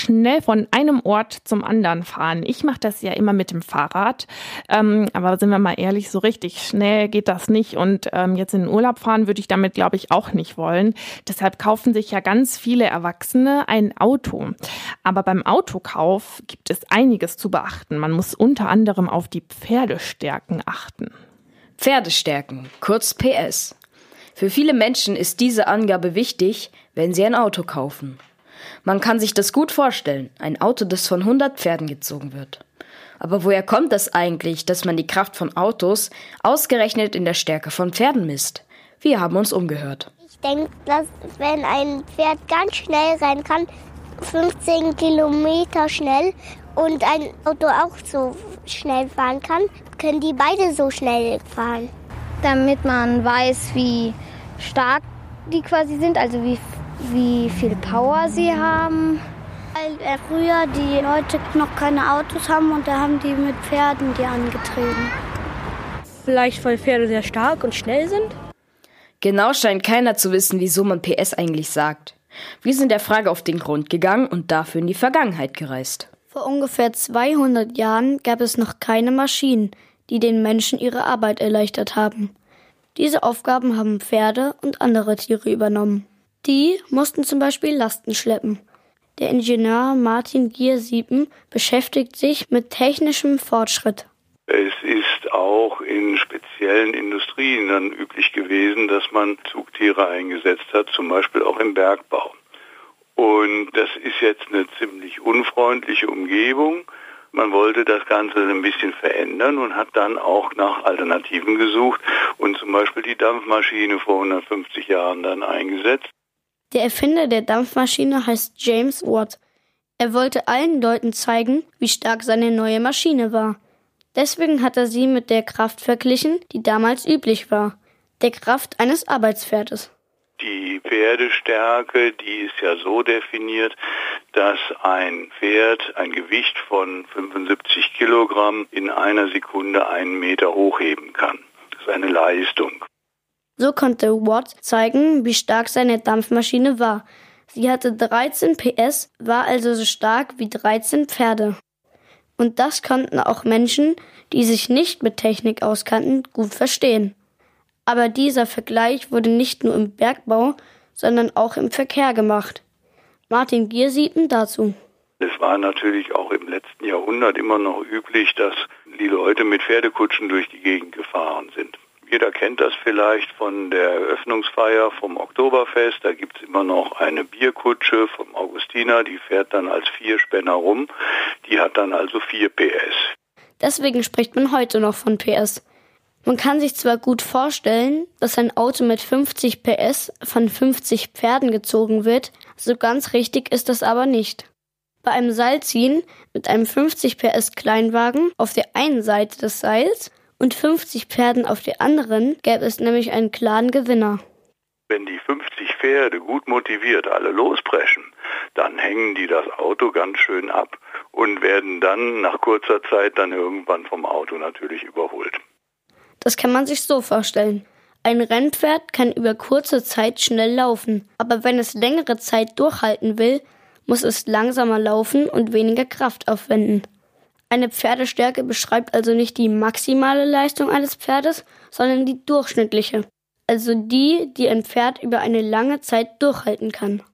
schnell von einem Ort zum anderen fahren. Ich mache das ja immer mit dem Fahrrad, ähm, aber sind wir mal ehrlich, so richtig schnell geht das nicht. Und ähm, jetzt in den Urlaub fahren würde ich damit, glaube ich, auch nicht wollen. Deshalb kaufen sich ja ganz viele Erwachsene ein Auto. Aber beim Autokauf gibt es einiges zu beachten. Man muss unter anderem auf die Pferdestärken achten. Pferdestärken, kurz PS. Für viele Menschen ist diese Angabe wichtig, wenn sie ein Auto kaufen. Man kann sich das gut vorstellen, ein Auto, das von 100 Pferden gezogen wird. Aber woher kommt das eigentlich, dass man die Kraft von Autos ausgerechnet in der Stärke von Pferden misst? Wir haben uns umgehört. Ich denke, dass wenn ein Pferd ganz schnell rein kann, 15 Kilometer schnell und ein Auto auch so schnell fahren kann, können die beide so schnell fahren. Damit man weiß, wie stark die quasi sind, also wie, wie viel Power sie haben. Weil äh, früher die Leute noch keine Autos haben und da haben die mit Pferden die angetrieben. Vielleicht weil Pferde sehr stark und schnell sind? Genau scheint keiner zu wissen, wieso man PS eigentlich sagt. Wir sind der Frage auf den Grund gegangen und dafür in die Vergangenheit gereist. Vor ungefähr 200 Jahren gab es noch keine Maschinen, die den Menschen ihre Arbeit erleichtert haben. Diese Aufgaben haben Pferde und andere Tiere übernommen. Die mussten zum Beispiel Lasten schleppen. Der Ingenieur Martin Giersiepen beschäftigt sich mit technischem Fortschritt. Es ist auch in speziellen Industrien dann üblich gewesen, dass man Zugtiere eingesetzt hat, zum Beispiel auch im Bergbau. Und das ist jetzt eine ziemlich unfreundliche Umgebung. Man wollte das Ganze ein bisschen verändern und hat dann auch nach Alternativen gesucht und zum Beispiel die Dampfmaschine vor 150 Jahren dann eingesetzt. Der Erfinder der Dampfmaschine heißt James Watt. Er wollte allen Leuten zeigen, wie stark seine neue Maschine war. Deswegen hat er sie mit der Kraft verglichen, die damals üblich war, der Kraft eines Arbeitspferdes. Die Pferdestärke, die ist ja so definiert, dass ein Pferd ein Gewicht von 75 Kilogramm in einer Sekunde einen Meter hochheben kann. Das ist eine Leistung. So konnte Watt zeigen, wie stark seine Dampfmaschine war. Sie hatte 13 PS, war also so stark wie 13 Pferde. Und das konnten auch Menschen, die sich nicht mit Technik auskannten, gut verstehen. Aber dieser Vergleich wurde nicht nur im Bergbau, sondern auch im Verkehr gemacht. Martin Giersiepen dazu. Es war natürlich auch im letzten Jahrhundert immer noch üblich, dass die Leute mit Pferdekutschen durch die Gegend gefahren sind. Jeder kennt das vielleicht von der Eröffnungsfeier vom Oktoberfest. Da gibt es immer noch eine Bierkutsche vom Augustiner, die fährt dann als Vierspänner rum. Die hat dann also 4 PS. Deswegen spricht man heute noch von PS. Man kann sich zwar gut vorstellen, dass ein Auto mit 50 PS von 50 Pferden gezogen wird, so ganz richtig ist das aber nicht. Bei einem Seilziehen mit einem 50 PS Kleinwagen auf der einen Seite des Seils und 50 Pferden auf der anderen gäbe es nämlich einen klaren Gewinner. Wenn die 50 Pferde gut motiviert alle lospreschen, dann hängen die das Auto ganz schön ab und werden dann nach kurzer Zeit dann irgendwann vom Auto natürlich überholt. Das kann man sich so vorstellen. Ein Rennpferd kann über kurze Zeit schnell laufen, aber wenn es längere Zeit durchhalten will, muss es langsamer laufen und weniger Kraft aufwenden. Eine Pferdestärke beschreibt also nicht die maximale Leistung eines Pferdes, sondern die durchschnittliche, also die, die ein Pferd über eine lange Zeit durchhalten kann.